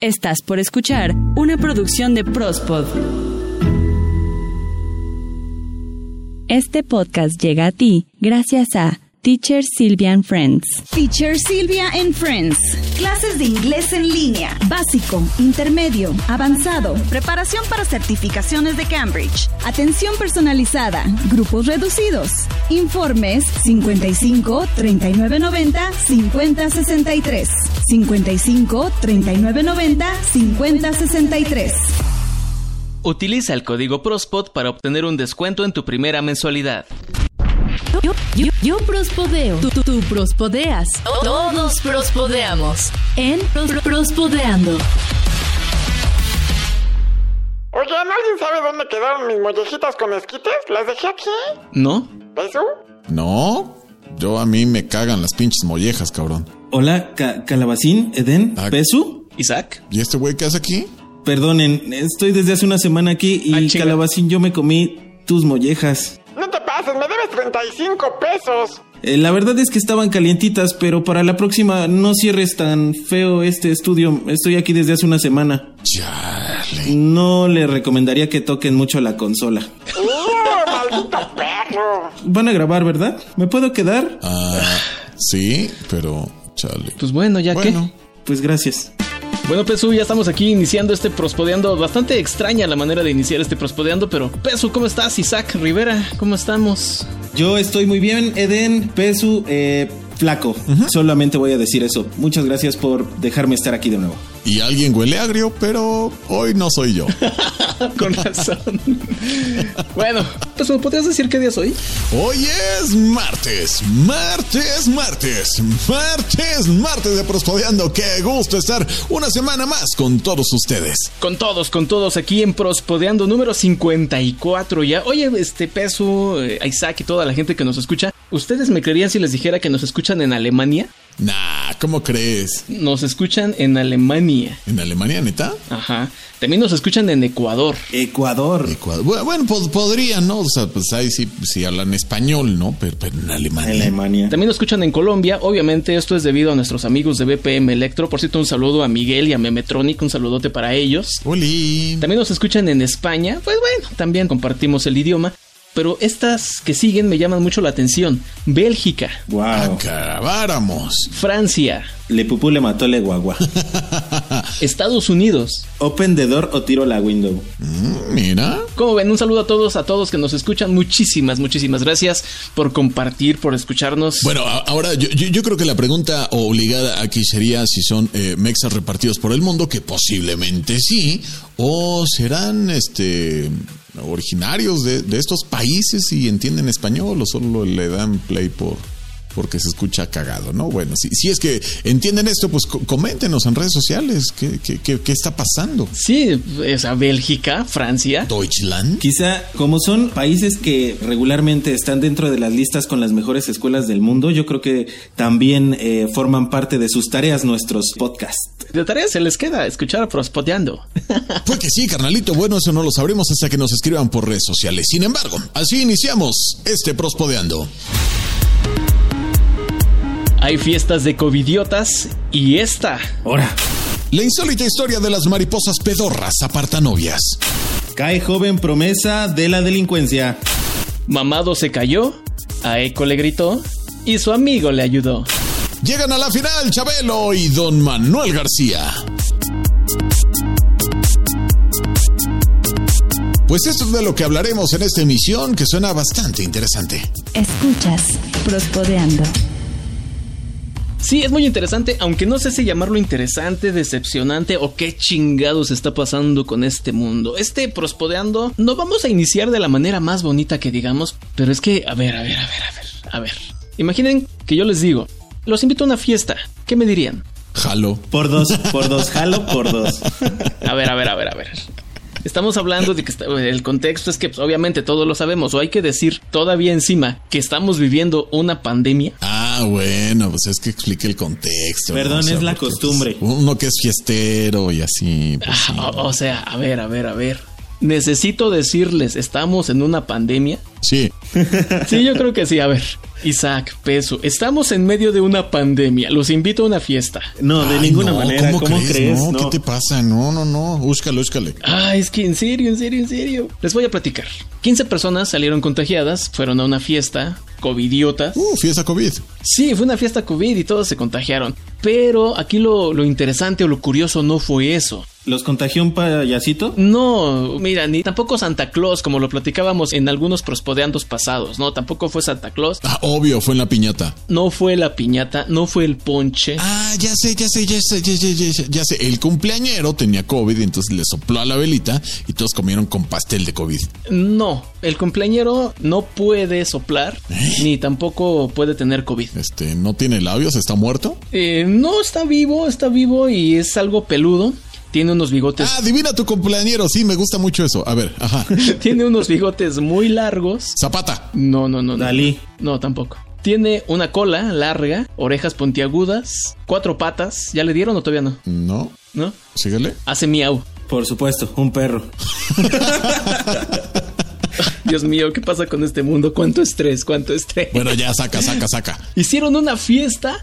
Estás por escuchar una producción de Prospod. Este podcast llega a ti gracias a Teacher Sylvia and Friends. Teacher Silvia and Friends. Clases de inglés en línea. Básico, intermedio, avanzado. Preparación para certificaciones de Cambridge. Atención personalizada. Grupos reducidos. Informes 55 39 90 50 63. 55 39 90 50 63. Utiliza el código PROSPOT para obtener un descuento en tu primera mensualidad. Yo, yo, yo prospodeo. Tú, tú, tú prospodeas. Todos prospodeamos. En Pros- Prospodeando. Oigan, ¿alguien sabe dónde quedaron mis mollejitas con esquites? ¿Las dejé aquí? ¿No? ¿Pesu? No, yo a mí me cagan las pinches mollejas, cabrón. Hola, Ca- Calabacín, Eden, Ah. Pesu. ¿Isaac? ¿Y este güey qué hace aquí? Perdonen, estoy desde hace una semana aquí y Ah. Calabacín, yo me comí tus mollejas. Me debes 35 pesos. Eh, la verdad es que estaban calientitas, pero para la próxima no cierres tan feo este estudio. Estoy aquí desde hace una semana. Chale. No le recomendaría que toquen mucho la consola. ¡Uh, maldito perro! Van a grabar, ¿verdad? ¿Me puedo quedar? Ah, sí, pero chale. Pues bueno, ya Bueno, Pues gracias. Bueno, Pesu, ya estamos aquí iniciando este prospodeando. Bastante extraña la manera de iniciar este prospodeando, pero Pesu, ¿cómo estás? Isaac Rivera, ¿cómo estamos? Yo estoy muy bien, Eden, Pesu, eh, flaco. Solamente voy a decir eso. Muchas gracias por dejarme estar aquí de nuevo. y alguien huele agrio, pero hoy no soy yo. Con razón. bueno, Pesu, ¿podrías decir qué día es hoy? Hoy es martes, martes, martes, martes, martes de Prospodeando. Qué gusto estar una semana más con todos ustedes. Con todos, con todos, aquí en Prospodeando número 54 ya. Oye, este Pesu, eh, Isaac y toda la gente que nos escucha, ¿ustedes me creerían si les dijera que nos escuchan en Alemania? Nah, ¿cómo crees? Nos escuchan en Alemania. ¿En Alemania, neta? Ajá. También nos escuchan en Ecuador. Ecuador. Ecuador. Bu- Bueno, pod- podrían, ¿no? O sea, pues ahí sí, sí hablan español, ¿no? Pero, pero en Alemania. Alemania. También nos escuchan en Colombia. Obviamente esto es debido a nuestros amigos de BPM Electro. Por cierto, un saludo a Miguel y a Memetronic. Un saludote para ellos. Oli. También nos escuchan en España. Pues bueno, también compartimos el idioma. Pero estas que siguen me llaman mucho la atención. Bélgica, Wow. Acabáramos. Francia, Le pupú le mató le guagua. Estados Unidos. Open the door o tiro la window. Mm, Mira. Como ven, un saludo a todos, a todos que nos escuchan. Muchísimas, muchísimas gracias por compartir, por escucharnos. Bueno, ahora yo, yo- yo creo que la pregunta obligada aquí sería si son eh, mexas repartidos por el mundo, que posiblemente sí, o serán este originarios de, de estos países y entienden español o solo le dan play por porque se escucha cagado, ¿no? Bueno, si, si es que entienden esto, pues co- coméntenos en redes sociales qué, qué- qué- qué está pasando. Sí, o sea, Bélgica, Francia. Deutschland. Quizá, como son países que regularmente están dentro de las listas con las mejores escuelas del mundo, yo creo que también eh, forman parte de sus tareas nuestros podcasts. De tarea se les queda escuchar Prospodeando. Pues que sí, carnalito. Bueno, eso no lo sabremos hasta que nos escriban por redes sociales. Sin embargo, así iniciamos este Prospodeando. Hay fiestas de covidiotas y esta. Ahora, La insólita historia de las mariposas pedorras apartanovias. cae joven promesa de la delincuencia. Mamado se cayó, a Eco le gritó y su amigo le ayudó. Llegan a la final Chabelo y Don Manuel García. Pues esto es de lo que hablaremos en esta emisión que suena bastante interesante. Escuchas Prospodeando. Sí, es muy interesante, aunque no sé si llamarlo interesante, decepcionante o qué chingados está pasando con este mundo. Este prospodeando no vamos a iniciar de la manera más bonita que digamos, pero es que, a ver, a ver, a ver, a ver, a ver. Imaginen que yo les digo, los invito a una fiesta, ¿qué me dirían? Jalo. Por dos, por dos, jalo por dos. A ver, a ver, a ver, a ver. Estamos hablando de que está- el contexto es que pues, obviamente todos lo sabemos, o hay que decir todavía encima que estamos viviendo una pandemia. Ah, bueno, pues es que explique el contexto. ¿no? Perdón, O sea, es la pues, costumbre. uno que es fiestero y así. pues, sí. Ah, o, o sea, a ver, a ver, a ver. Necesito decirles, estamos en una pandemia. Sí. Sí, yo creo que sí. A ver, Isaac, peso, estamos en medio de una pandemia. Los invito a una fiesta. No, de Ay, ninguna no, manera. ¿Cómo, crees? No, No. ¿qué te pasa? No, no, no. Búscalo, búscale. Ah, es que en serio, en serio, en serio. Les voy a platicar. 15 personas salieron contagiadas, fueron a una fiesta, covidiotas. Uh, fiesta COVID. Sí, fue una fiesta COVID y todos se contagiaron. Pero aquí lo, lo interesante o lo curioso no fue eso. ¿Los contagió un payasito? No, mira, ni tampoco Santa Claus, como lo platicábamos en algunos prospodeandos pasados, ¿no? Tampoco fue Santa Claus, Ah, obvio, fue en la piñata. no fue la piñata, no fue el ponche. Ah, ya sé, ya sé, ya sé, ya sé, ya sé, ya sé. El cumpleañero tenía COVID, entonces le sopló a la velita y todos comieron con pastel de COVID. No, el cumpleañero no puede soplar, ni tampoco puede tener COVID. Este, ¿no tiene labios? ¿Está muerto? Eh, no, está vivo, está vivo y es algo peludo. Tiene unos bigotes. Ah, adivina tu cumpleañero. Sí, me gusta mucho eso. A ver, ajá. Tiene unos bigotes muy largos. Zapata. No, no, no. no. Dalí. No, tampoco. Tiene una cola larga, orejas puntiagudas, cuatro patas. ¿Ya le dieron o todavía no? No. ¿No? Síguele. Hace miau. Por supuesto, un perro. Dios mío, ¿qué pasa con este mundo? ¿Cuánto estrés? ¿Cuánto estrés? Bueno, ya saca, saca, saca. Hicieron una fiesta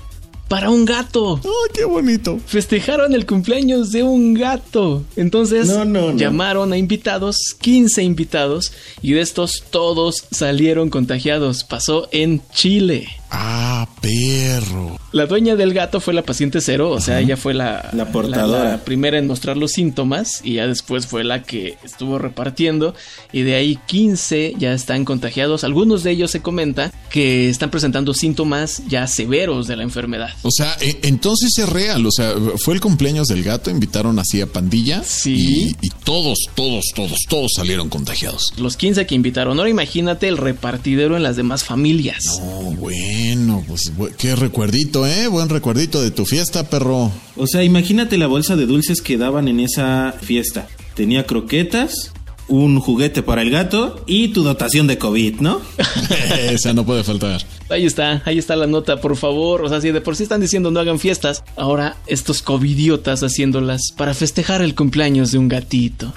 para un gato. Ay, qué bonito. Festejaron el cumpleaños de un gato. Entonces No, no, no. llamaron a invitados, 15 invitados, y de estos todos salieron contagiados. Pasó en Chile. Ah, perro. La dueña del gato fue la paciente cero, o sea, ella fue la, La portadora. la primera en mostrar los síntomas y ya después fue la que estuvo repartiendo y de ahí 15 ya están contagiados. Algunos de ellos se comenta que están presentando síntomas ya severos de la enfermedad. O sea, e- entonces es real. O sea, fue el cumpleaños del gato, invitaron así a pandilla. Sí. Y, y todos, todos, todos, todos salieron contagiados. Los 15 que invitaron, ahora imagínate el repartidero en las demás familias. Oh, bueno, pues qué recuerdito, ¿eh? Buen recuerdito de tu fiesta, perro. O sea, imagínate la bolsa de dulces que daban en esa fiesta. Tenía croquetas, un juguete para el gato y tu dotación de COVID, ¿no? Esa no puede faltar. Ahí está, ahí está la nota, por favor. O sea, si de por sí están diciendo no hagan fiestas, ahora estos covidiotas haciéndolas para festejar el cumpleaños de un gatito.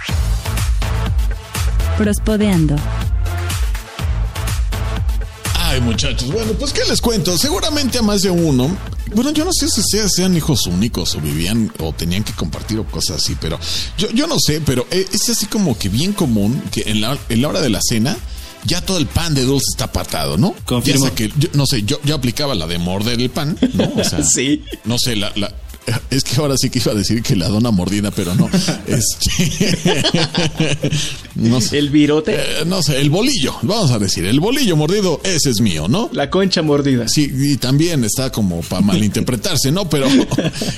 Prospodeando. Ay, muchachos, bueno, pues qué les cuento. Seguramente a más de uno. Bueno, yo no sé si sea- sean hijos únicos o vivían o tenían que compartir o cosas así, pero yo, yo no sé, pero eh, es así como que bien común que en la, en la hora de la cena ya todo el pan de dulce está apartado, ¿no? Confirmo. Ya que, yo, no sé, yo, yo aplicaba la de morder el pan, ¿no? O sea, Sí. No sé, la, la- es que ahora sí que iba a decir que la dona mordida, pero no. Este, no sé. El virote, Eh, no sé, el bolillo, vamos a decir, el bolillo mordido, ese es mío, ¿no? la concha mordida. Sí, y también está como para malinterpretarse, ¿no? Pero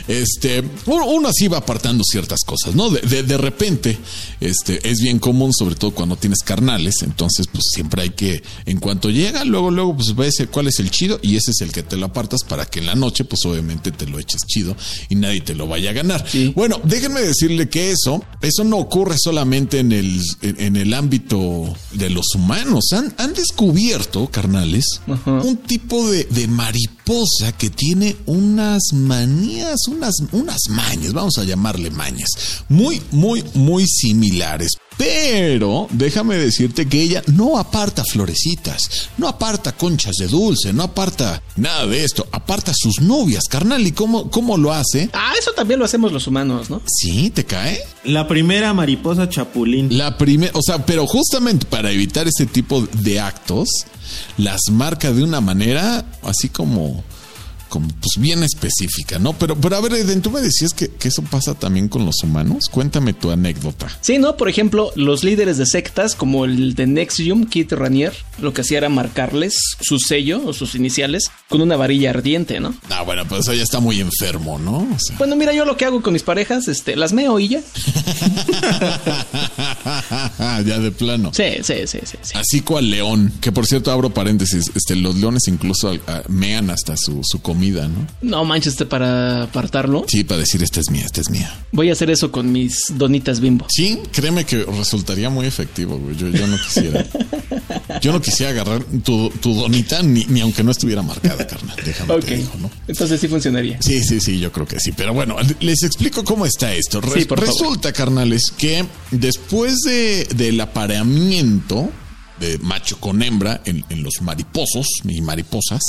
este, uno, uno así va apartando ciertas cosas, ¿no? De, de, de repente, este, es bien común, sobre todo cuando tienes carnales, entonces pues siempre hay que, en cuanto llega, luego, luego, pues ves cuál es el chido y ese es el que te lo apartas para que en la noche, pues obviamente te lo eches chido y nadie te lo vaya a ganar. Sí. Bueno, déjenme decirle que eso, eso no ocurre solamente en el, en, en el ámbito de los humanos. Han, han descubierto, carnales, Ajá. un tipo de, de mariposa que tiene unas manías, unas, unas mañas, vamos a llamarle mañas, muy, muy, muy similares. Pero déjame decirte que ella no aparta florecitas, no aparta conchas de dulce, no aparta nada de esto, aparta sus novias, carnal. ¿Y cómo, cómo lo hace? Ah, eso también lo hacemos los humanos, ¿no? Sí, te cae. La primera mariposa chapulín. La primera, o sea, pero justamente para evitar ese tipo de actos, las marca de una manera así como, como pues bien específica, ¿no? Pero, pero a ver, Eden, tú me decías que, que eso pasa también con los humanos. Cuéntame tu anécdota. Sí, ¿no? Por ejemplo, los líderes de sectas, como el de Nexium, Kit Ranier, lo que hacía era marcarles su sello o sus iniciales con una varilla ardiente, ¿no? Ah, bueno, pues eso ya está muy enfermo, ¿no? O sea. Bueno, mira, yo lo que hago con mis parejas, este, las meo y ya. ya de plano. Sí, sí, sí, sí. sí. Así cual león, que por cierto abro paréntesis, este, los leones incluso ah, mean hasta su, su comida, ¿no? No manches, para apartarlo. Sí, para decir esta es mía, esta es mía. Voy a hacer eso con mis donitas bimbo. Sí, créeme que resultaría muy efectivo, güey. Yo, yo no quisiera. Yo no quisiera agarrar tu, tu donita ni, ni aunque no estuviera marcada, carnal. Déjame Ok. te digo, ¿no? Entonces sí funcionaría. Sí, sí, sí, yo creo que sí. Pero bueno, les explico cómo está esto. Re- Sí, por favor. Resulta, carnales, que después de, del apareamiento de macho con hembra en, en los mariposos y mariposas,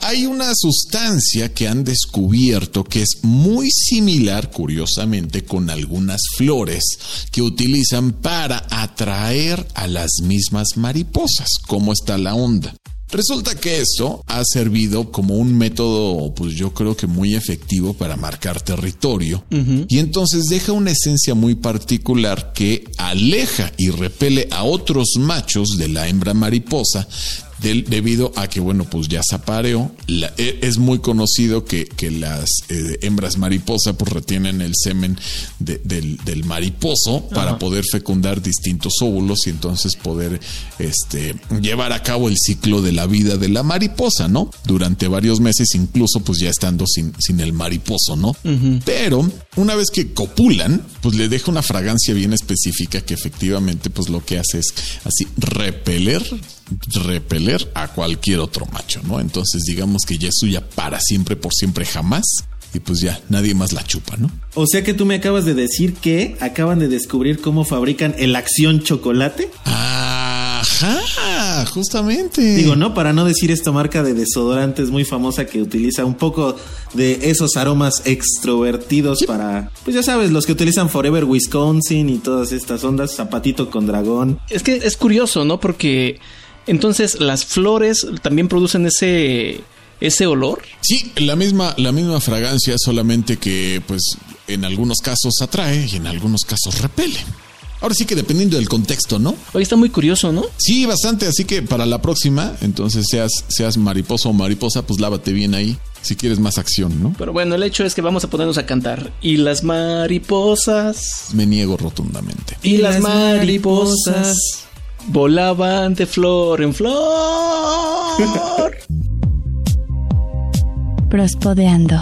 hay una sustancia que han descubierto que es muy similar, curiosamente, con algunas flores que utilizan para atraer a las mismas mariposas. ¿Cómo está la onda? Resulta que esto ha servido como un método, pues yo creo que muy efectivo para marcar territorio. Y entonces deja una esencia muy particular que aleja y repele a otros machos de la hembra mariposa. Del- debido a que, bueno, pues ya se apareó. La- e- es muy conocido que, que las eh, hembras mariposa pues retienen el semen de- del, del mariposo para poder fecundar distintos óvulos y entonces poder este, llevar a cabo el ciclo de la vida de la mariposa, ¿no? Durante varios meses, incluso pues ya estando sin, sin el mariposo, ¿no? Pero una vez que copulan, pues le deja una fragancia bien específica que efectivamente pues lo que hace es así repeler repeler a cualquier otro macho, ¿no? Entonces digamos que ya es suya para siempre, por siempre, jamás. Y pues ya, nadie más la chupa, ¿no? O sea que tú me acabas de decir que acaban de descubrir cómo fabrican el Acción Chocolate. Ajá, justamente. Digo, ¿no? Para no decir esta marca de desodorantes muy famosa que utiliza un poco de esos aromas extrovertidos para, pues ya sabes, los que utilizan Forever Wisconsin y todas estas ondas, zapatito con dragón. Es que es curioso, ¿no? Porque entonces las flores también producen ese ese olor. Sí, la misma, la misma fragancia, solamente que pues en algunos casos atrae y en algunos casos repele. Ahora sí que dependiendo del contexto, ¿no? Oye, está muy curioso, ¿no? Sí, bastante, así que para la próxima, entonces seas, seas mariposa o mariposa, pues lávate bien ahí, si quieres más acción, ¿no? Pero bueno, el hecho es que vamos a ponernos a cantar. Y las mariposas. Me niego rotundamente. Y, las mariposas. Volaban de flor en flor. Prospodeando.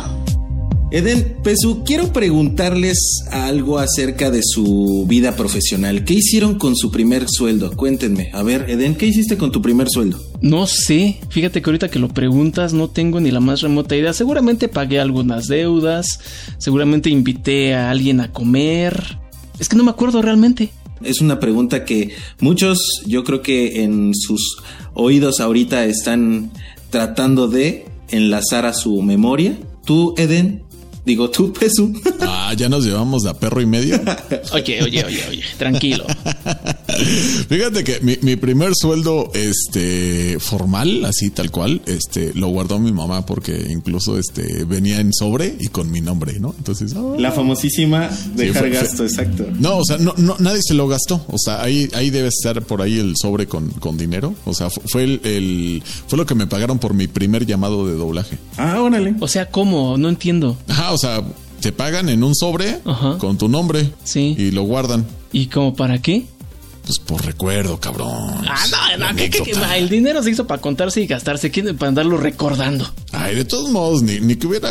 Eden, Pesu, quiero preguntarles algo acerca de su vida profesional. ¿Qué hicieron con su primer sueldo? Cuéntenme. A ver, Eden, ¿qué hiciste con tu primer sueldo? No sé, fíjate que ahorita que lo preguntas no tengo ni la más remota idea. Seguramente pagué algunas deudas, seguramente invité a alguien a comer. Es que no me acuerdo realmente. Es una pregunta que muchos, yo creo que en sus oídos ahorita están tratando de enlazar a su memoria. Tú, Eden, digo tú, Pesu. Ah, ya nos llevamos de a perro y medio. Oye, oye, oye, oye, tranquilo. Fíjate que mi, mi primer sueldo, este, formal, así tal cual, este, lo guardó mi mamá porque incluso, este, venía en sobre y con mi nombre, ¿no? Entonces, ah. La famosísima dejar fue- gasto, exacto. No, o sea, no, no, nadie se lo gastó. O sea, ahí, ahí debe estar por ahí el sobre con, con dinero. O sea, fu- fue el, el- fue lo que me pagaron por mi primer llamado de doblaje. Ah, órale. O sea, ¿cómo? No entiendo. Ajá, o sea, te pagan en un sobre Ajá. con tu nombre Sí. y lo guardan. ¿Y cómo para qué? Pues por recuerdo, cabrón. Ah, no, no, anécdota. el dinero se hizo para contarse y gastarse, ¿quién para andarlo recordando? Ay, de todos modos, ni, ni que hubiera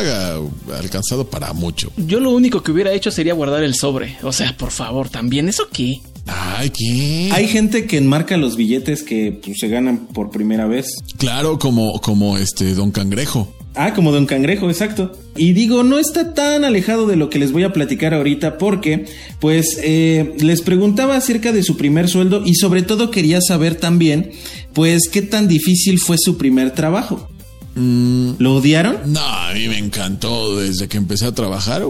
alcanzado para mucho. Yo lo único que hubiera hecho sería guardar el sobre. O sea, por favor, también, ¿eso qué? Ay, ¿qué? Hay gente que enmarca los billetes que pues, se ganan por primera vez. Claro, como, como este Don Cangrejo. Ah, como Don Cangrejo, exacto. Y digo, no está tan alejado de lo que les voy a platicar ahorita porque, pues, eh, les preguntaba acerca de su primer sueldo y sobre todo quería saber también, pues, qué tan difícil fue su primer trabajo. ¿Lo odiaron? No, a mí me encantó desde que empecé a trabajar.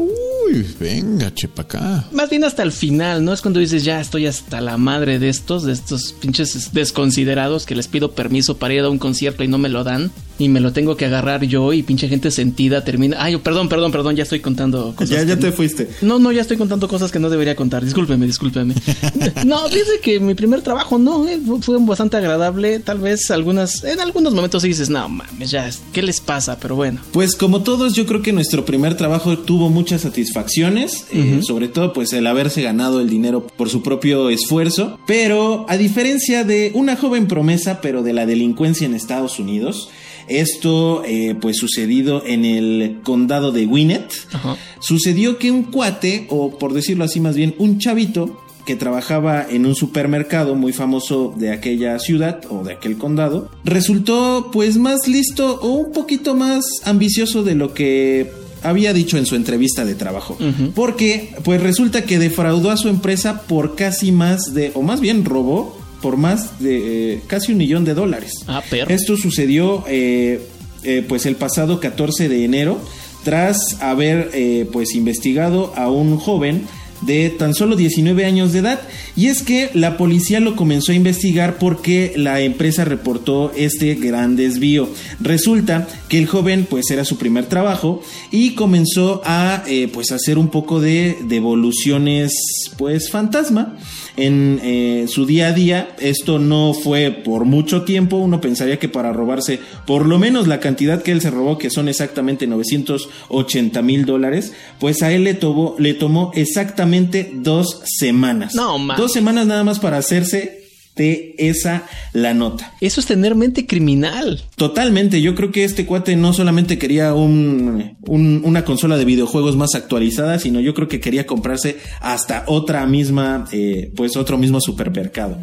Uy, venga, chepa acá. Más bien hasta el final, ¿no? Es cuando dices, ya estoy hasta la madre de estos, de estos pinches desconsiderados que les pido permiso para ir a un concierto y no me lo dan. y me lo tengo que agarrar yo y pinche gente sentida termina. Ay, perdón, perdón, perdón, ya estoy contando cosas. Ya, ya que- te fuiste. No, no, ya estoy contando cosas que no debería contar. Discúlpeme, discúlpeme. no, dice que mi primer trabajo no, eh, fue- bastante agradable. Tal vez algunas, en algunos momentos sí dices, no mames, ya, ¿qué les pasa? Pero bueno. Pues como todos, yo creo que nuestro primer trabajo tuvo muchas satisfacciones, eh, sobre todo pues el haberse ganado el dinero por su propio esfuerzo, pero a diferencia de una joven promesa, pero de la delincuencia en Estados Unidos, esto eh, pues sucedido en el condado de Gwinnett, Ajá. sucedió que un cuate, o por decirlo así más bien, un chavito, que trabajaba en un supermercado muy famoso de aquella ciudad o de aquel condado, resultó pues más listo o un poquito más ambicioso de lo que había dicho en su entrevista de trabajo. Porque pues resulta que defraudó a su empresa por casi más de, o más bien robó por más de eh, casi un millón de dólares. Ah, perro. Esto sucedió eh, eh, pues el pasado 14 de enero tras haber eh, pues investigado a un joven de tan solo 19 años de edad y es que la policía lo comenzó a investigar porque la empresa reportó este gran desvío resulta que el joven pues era su primer trabajo y comenzó a eh, pues hacer un poco de devoluciones pues fantasma en eh, su día a día. Esto no fue por mucho tiempo. Uno pensaría que para robarse por lo menos la cantidad que él se robó, que son exactamente 980 mil dólares, pues a él le le tomó exactamente dos semanas. No, mames. Dos semanas nada más para hacerse de esa la nota. Eso es tener mente criminal. Totalmente, yo creo que este cuate no solamente quería un, un- una consola de videojuegos más actualizada, sino yo creo que quería comprarse hasta otra misma, eh, pues otro mismo supermercado.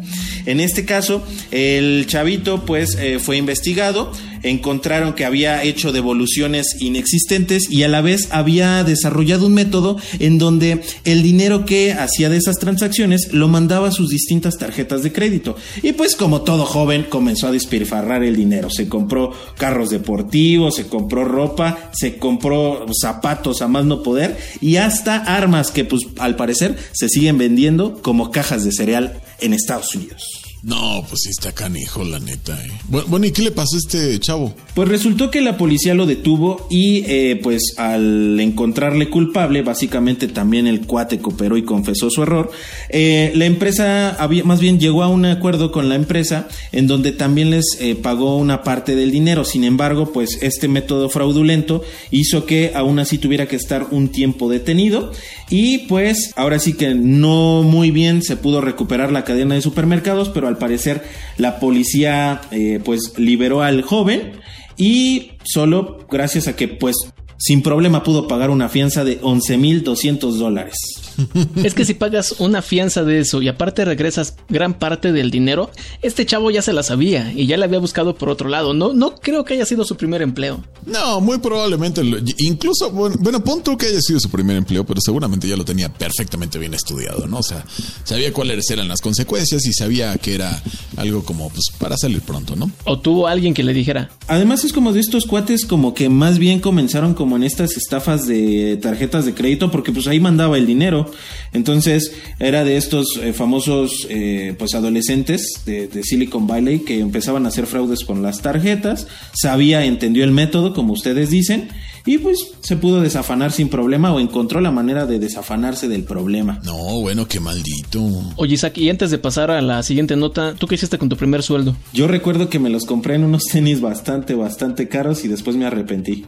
En este caso, el chavito pues eh, fue investigado, encontraron que había hecho devoluciones inexistentes y a la vez había desarrollado un método en donde el dinero que hacía de esas transacciones lo mandaba a sus distintas tarjetas de crédito. Y pues como todo joven comenzó a despilfarrar el dinero. Se compró carros deportivos, se compró ropa, se compró zapatos a más no poder y hasta armas que pues al parecer se siguen vendiendo como cajas de cereal en Estados Unidos. No, pues sí está canijo, la neta. eh. Bu- Bueno, ¿y qué le pasó a este chavo? Pues resultó que la policía lo detuvo y eh, pues al encontrarle culpable, básicamente también el cuate cooperó y confesó su error. Eh, la empresa había, más bien llegó a un acuerdo con la empresa en donde también les eh, pagó una parte del dinero. Sin embargo, pues este método fraudulento hizo que aún así tuviera que estar un tiempo detenido y pues ahora sí que no muy bien se pudo recuperar la cadena de supermercados, pero al parecer la policía eh, pues liberó al joven y solo gracias a que pues sin problema pudo pagar una fianza de 11.200 dólares. Es que si pagas una fianza de eso y aparte regresas gran parte del dinero, este chavo ya se la sabía y ya le había buscado por otro lado. No, no creo que haya sido su primer empleo. No, muy probablemente, incluso, bueno, bueno, pon tú que haya sido su primer empleo, pero seguramente ya lo tenía perfectamente bien estudiado, ¿no? O sea, sabía cuáles eran las consecuencias y sabía que era algo como, pues, para salir pronto, ¿no? O tuvo alguien que le dijera, Además es como de estos cuates como que más bien comenzaron como en estas estafas de tarjetas de crédito porque pues ahí mandaba el dinero. Entonces era de estos eh, famosos eh, pues adolescentes de, de Silicon Valley que empezaban a hacer fraudes con las tarjetas. Sabía, entendió el método como ustedes dicen y pues se pudo desafanar sin problema o encontró la manera de desafanarse del problema. No, bueno, qué maldito. oye Isaac, y antes de pasar a la siguiente nota, ¿tú qué hiciste con tu primer sueldo? Yo recuerdo que me los compré en unos tenis bastante, bastante caros y después me arrepentí.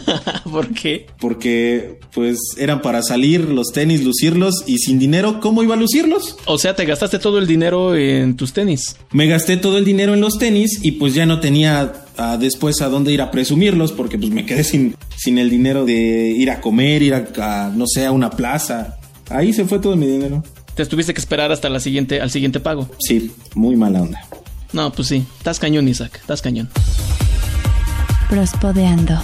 ¿Por qué? porque pues eran para salir los tenis, lucirlos y sin dinero, ¿cómo iba a lucirlos? O sea, te gastaste todo el dinero en tus tenis. Me gasté todo el dinero en los tenis y pues ya no tenía ah, después a dónde ir a presumirlos porque pues me quedé sin, sin el dinero de ir a comer, ir a, a, no sé, a una plaza. Ahí se fue todo mi dinero. Te tuviste que esperar hasta la siguiente, al siguiente pago. Sí, muy mala onda. No, pues sí, estás cañón, Isaac, estás cañón. Prospodeando.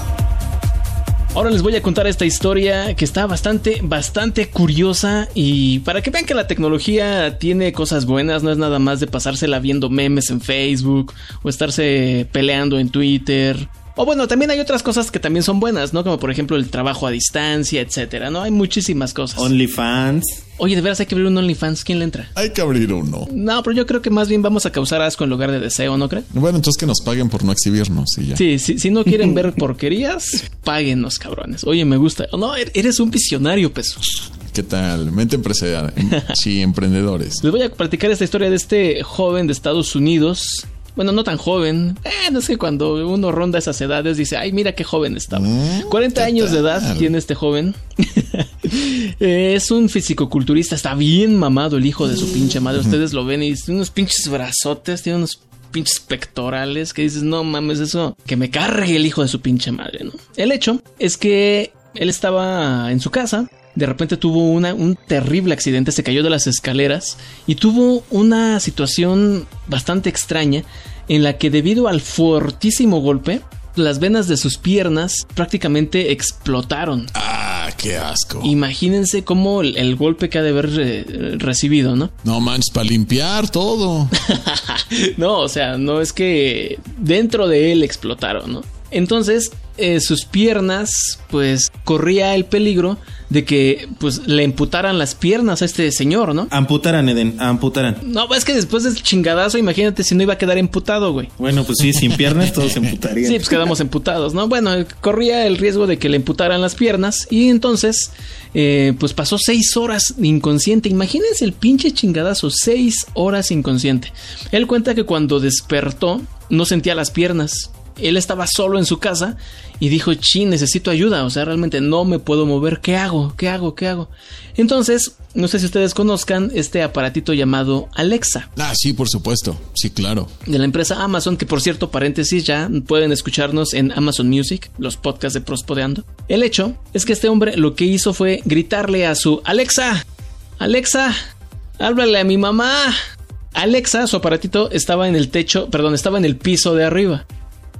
Ahora les voy a contar esta historia que está bastante, bastante curiosa y para que vean que la tecnología tiene cosas buenas, no es nada más de pasársela viendo memes en Facebook o estarse peleando en Twitter. O bueno, también hay otras cosas que también son buenas, ¿no? Como por ejemplo el trabajo a distancia, etcétera, ¿no? Hay muchísimas cosas. OnlyFans. Oye, de veras hay que abrir un OnlyFans. ¿Quién le entra? Hay que abrir uno. No, pero yo creo que más bien vamos a causar asco en lugar de deseo, ¿no crees? Bueno, entonces que nos paguen por no exhibirnos y ya. Sí, sí, si no quieren ver porquerías, páguenos, cabrones. Oye, me gusta. No, er- eres un visionario, peso. ¿Qué tal? Mente empresarial. Sí, emprendedores. Les voy a platicar esta historia de este joven de Estados Unidos. Bueno, no tan joven. Eh, no sé, cuando uno ronda esas edades dice, ay, mira qué joven estaba. Mm, 40 ¿qué años de edad tiene este joven. Es un fisicoculturista, está bien mamado el hijo de su pinche madre. Ustedes lo ven y tiene unos pinches brazotes, tiene unos pinches pectorales que dices, no mames, eso que me cargue el hijo de su pinche madre, ¿no? El hecho es que él estaba en su casa. De repente tuvo una- un terrible accidente, se cayó de las escaleras y tuvo una situación bastante extraña en la que debido al fortísimo golpe, las venas de sus piernas prácticamente explotaron. Ah, qué asco. Imagínense cómo el, el golpe que ha de haber eh, recibido, ¿no? No manches, para limpiar todo. no, o sea, no es que dentro de él explotaron, ¿no? Entonces, eh, sus piernas, pues, corría el peligro de que, pues, le imputaran las piernas a este señor, ¿no? Amputaran, Eden, amputaran. No, es que después del chingadazo, imagínate si no iba a quedar emputado, güey. Bueno, pues sí, sin piernas todos se emputarían. Sí, pues quedamos emputados, ¿no? Bueno, corría el riesgo de que le emputaran las piernas y entonces, eh, pues pasó seis horas inconsciente. Imagínense el pinche chingadazo, seis horas inconsciente. Él cuenta que cuando despertó no sentía las piernas. Él estaba solo en su casa y dijo, chin, necesito ayuda, o sea, realmente no me puedo mover, ¿qué hago? ¿Qué hago? ¿Qué hago? Entonces, no sé si ustedes conozcan este aparatito llamado Alexa Ah, sí, por supuesto. Sí, claro. de la empresa Amazon, que por cierto, paréntesis, ya pueden escucharnos en Amazon Music, los podcasts de Prospodeando. El hecho es que este hombre lo que hizo fue gritarle a su Alexa, Alexa, háblale a mi mamá. Alexa, su aparatito, estaba en el techo, perdón, estaba en el piso de arriba.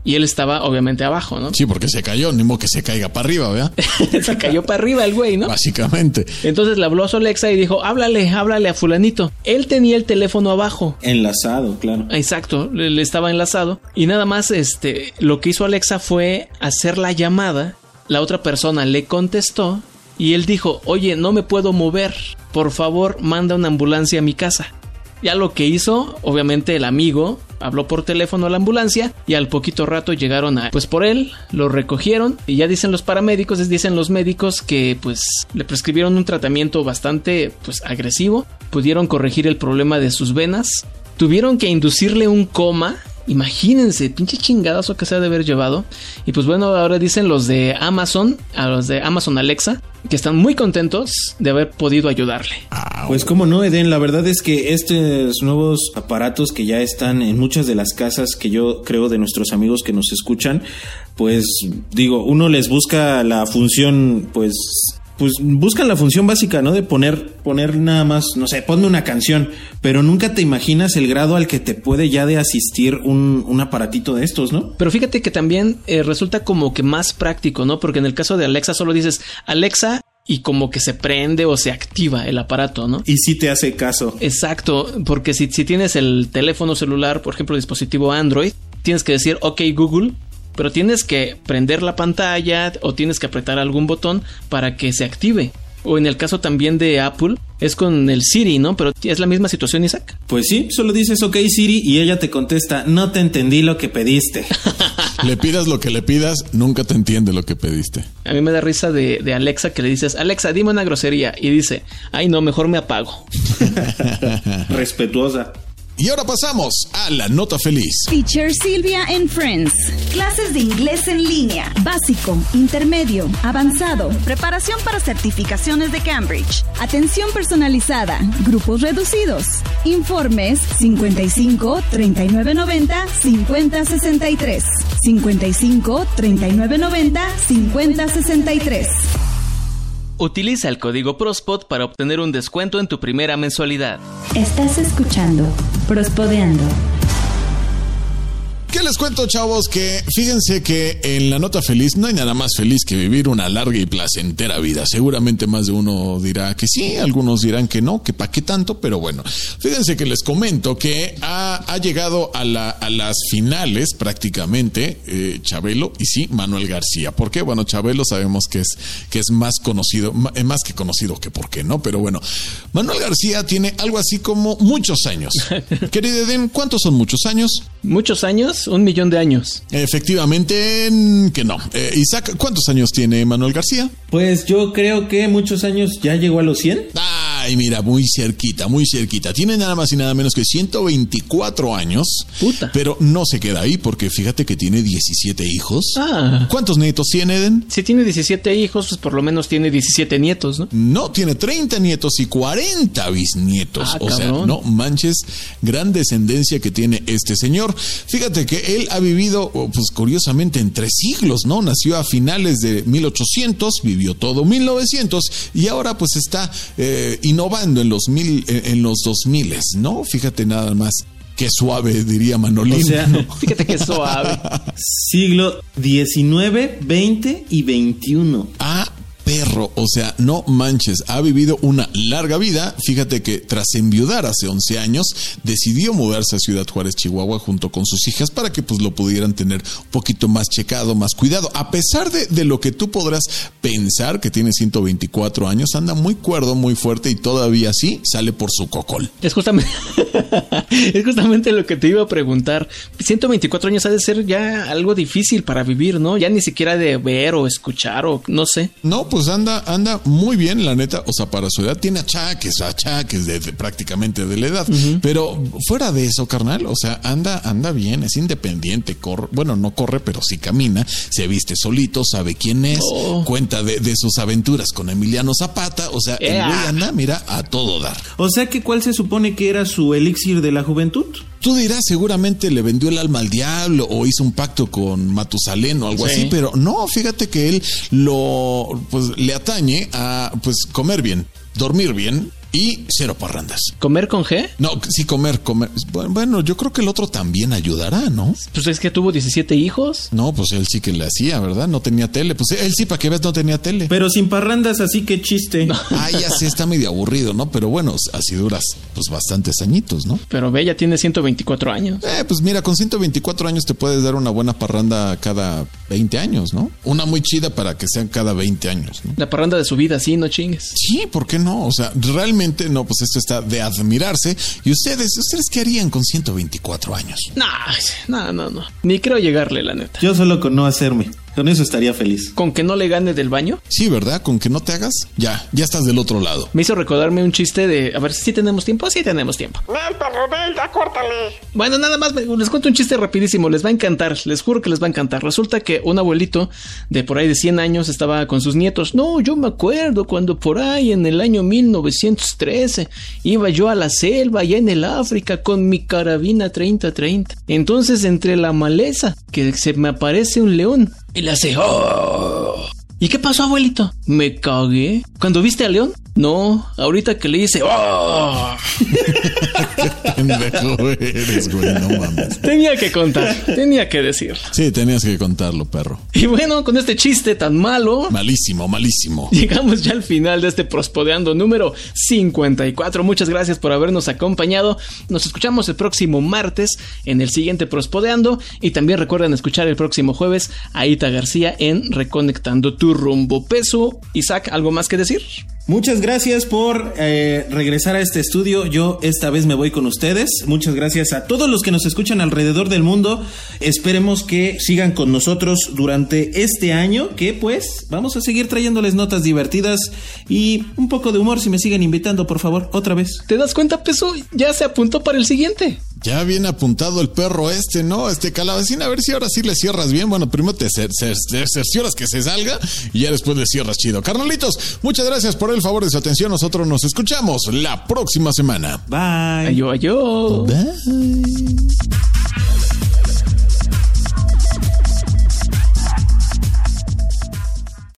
Y él estaba obviamente abajo, ¿no? Sí, porque se cayó, ni modo que se caiga para arriba, ¿verdad? Se cayó para arriba el güey, ¿no? Básicamente. Entonces le habló a su Alexa y dijo, háblale, háblale a fulanito. Él tenía el teléfono abajo. Enlazado, claro. Exacto, le, le estaba enlazado y nada más este lo que hizo Alexa fue hacer la llamada, la otra persona le contestó y él dijo, "Oye, no me puedo mover, por favor, manda una ambulancia a mi casa." Ya lo que hizo, obviamente el amigo habló por teléfono a la ambulancia y al poquito rato llegaron a pues por él, lo recogieron y ya dicen los paramédicos, es- dicen los médicos que pues le prescribieron un tratamiento bastante pues agresivo, pudieron corregir el problema de sus venas, tuvieron que inducirle un coma. Imagínense, pinche chingadazo que se ha de haber llevado. Y pues bueno, ahora dicen los de Amazon, a los de Amazon Alexa, que están muy contentos de haber podido ayudarle. Pues cómo no, Eden, la verdad es que estos nuevos aparatos que ya están en muchas de las casas que yo creo de nuestros amigos que nos escuchan, pues digo, uno les busca la función, pues pues buscan la función básica, ¿no? De poner poner nada más, no sé, ponme una canción, pero nunca te imaginas el grado al que te puede ya de asistir un, un aparatito de estos, ¿no? Pero fíjate que también eh, resulta como que más práctico, ¿no? Porque en el caso de Alexa solo dices Alexa y como que se prende o se activa el aparato, ¿no? Y sí te hace caso. Exacto, porque si, si tienes el teléfono celular, por ejemplo, dispositivo Android, tienes que decir OK Google, pero tienes que prender la pantalla o tienes que apretar algún botón para que se active. O en el caso también de Apple, es con el Siri, ¿no? Pero es la misma situación, Isaac. Pues sí, solo dices OK Siri y ella te contesta, no te entendí lo que pediste. Le pidas lo que le pidas, nunca te entiende lo que pediste. A mí me da risa de, de Alexa que le dices, Alexa, dime una grosería. Y dice, ay no, mejor me apago. Respetuosa. Y ahora pasamos a la nota feliz. Teacher Silvia and Friends. Clases de inglés en línea. Básico, intermedio, avanzado. Preparación para certificaciones de Cambridge. Atención personalizada. Grupos reducidos. Informes 55 39 90 50 63. 55 39 90 50 63. Utiliza el código PROSPOD para obtener un descuento en tu primera mensualidad. Estás escuchando Prospodeando. ¿Qué les cuento, chavos? Que fíjense que en la nota feliz no hay nada más feliz que vivir una larga y placentera vida. Seguramente más de uno dirá que sí, algunos dirán que no, que pa' qué tanto, pero bueno. Fíjense que les comento que ha, llegado a, la, a, las finales prácticamente eh, Chabelo y sí, Manuel García. ¿Por qué? Bueno, Chabelo sabemos que es, que es más conocido, eh, más que conocido que por qué, ¿no? Pero bueno, Manuel García tiene algo así como muchos años. Querido Eden, ¿cuántos son muchos años? Muchos años, un millón de años. Efectivamente, que no. Eh, Isaac, ¿cuántos años tiene Manuel García? Pues yo creo que muchos años ya llegó a los 100. Ay, mira, muy cerquita, muy cerquita. Tiene nada más y nada menos que 124 años. Puta. Pero no se queda ahí porque fíjate que tiene 17 hijos. Ah. ¿Cuántos nietos tiene, Eden? Si tiene 17 hijos, pues por lo menos tiene 17 nietos, ¿no? No, tiene 30 nietos y 40 bisnietos. Ah, o sea, no manches, gran descendencia que tiene este señor. Fíjate que él ha vivido, pues curiosamente, en tres siglos, ¿no? Nació a finales de 1800, vivió todo 1900 y ahora pues está eh, innovando en los, mil, en los 2000, ¿no? Fíjate nada más. Qué suave, diría Manolín. O sea, fíjate qué suave. Siglo XIX, XX y XXI. Ah, perro, o sea, no manches, ha vivido una larga vida. Fíjate que tras enviudar hace 11 años, decidió mudarse a Ciudad Juárez, Chihuahua, junto con sus hijas para que pues lo pudieran tener un poquito más checado, más cuidado. A pesar de, de lo que tú podrás pensar que tiene 124 años, anda muy cuerdo, muy fuerte y todavía así sale por su cocol. Es justamente, es justamente lo que te iba a preguntar. 124 años ha de ser ya algo difícil para vivir, ¿no? Ya ni siquiera de ver o escuchar o no sé. No, pues pues anda, anda muy bien, la neta. O sea, para su edad tiene achaques, achaques de, prácticamente de la edad. Pero fuera de eso, carnal, o sea, anda, anda bien, es independiente, corre, bueno, no corre, pero sí camina, se viste solito, sabe quién es, oh. cuenta de, sus aventuras con Emiliano Zapata. O sea, el güey anda, mira, a todo dar. O sea que cuál se supone que era su elixir de la juventud. Tú dirás, seguramente le vendió el alma al diablo o hizo un pacto con Matusalén o algo así, pero no, fíjate que él lo, pues le atañe a, pues, comer bien, dormir bien, y cero parrandas. ¿Comer con G? No, sí, comer, comer. Bueno, yo creo que el otro también ayudará, ¿no? Pues es que tuvo 17 hijos. No, pues él sí que le hacía, ¿verdad? No tenía tele. Pues él sí, para que veas, no tenía tele. Pero sin parrandas, así que chiste. Ah, ya sí está medio aburrido, ¿no? Pero bueno, así duras, pues bastantes añitos, ¿no? Pero ve, ya tiene 124 años. Eh, pues mira, con 124 años te puedes dar una buena parranda cada 20 años, ¿no? Una muy chida para que sean cada 20 años, ¿no? La parranda de su vida, sí, no chingues. Sí, ¿por qué no? O sea, realmente no, pues esto está de admirarse. ¿Y ustedes, ustedes qué harían con 124 años? No, no, no, no. Ni creo llegarle, la neta. Yo solo con no hacerme. Con eso estaría feliz. ¿Con que no le gane del baño? Sí, ¿verdad? Con que no te hagas, ya, ya estás del otro lado. Me hizo recordarme un chiste de, a ver, si tenemos tiempo, sí tenemos tiempo. ya córtale. Bueno, nada más les cuento un chiste rapidísimo, les va a encantar, les juro que les va a encantar. Resulta que un abuelito de por ahí de 100 años estaba con sus nietos. No, yo me acuerdo cuando por ahí en el año 1913 iba yo a la selva allá en el África con mi carabina 3030. Entonces entre la maleza que se me aparece un león y le hace... Oh". ¿Y qué pasó, abuelito? Me cagué. ¿Cuando viste a León? No, ahorita que le hice. ¡Oh! eres, güey, no mames. Tenía que contar, tenía que decir. Sí, tenías que contarlo, perro. Y bueno, con este chiste tan malo. Malísimo, malísimo. Llegamos ya al final de este Prospodeando número 54. Muchas gracias por habernos acompañado. Nos escuchamos el próximo martes en el siguiente Prospodeando. Y también recuerden escuchar el próximo jueves a Ita García en Reconectando tu rumbo. Peso, Isaac, ¿algo más que decir? Muchas gracias por eh, regresar a este estudio. Yo esta vez me voy con ustedes. Muchas gracias a todos los que nos escuchan alrededor del mundo. Esperemos que sigan con nosotros durante este año, que pues vamos a seguir trayéndoles notas divertidas y un poco de humor si me siguen invitando, por favor, otra vez. ¿Te das cuenta, Peso? Ya se apuntó para el siguiente. Ya viene apuntado el perro este, ¿no? Este calabacín, a ver si ahora sí le cierras bien. Bueno, primero te cercioras que se salga y ya después le cierras chido. Carnalitos, muchas gracias por el favor de su atención. Nosotros nos escuchamos la próxima semana. Bye. Ayo, ayo. Bye.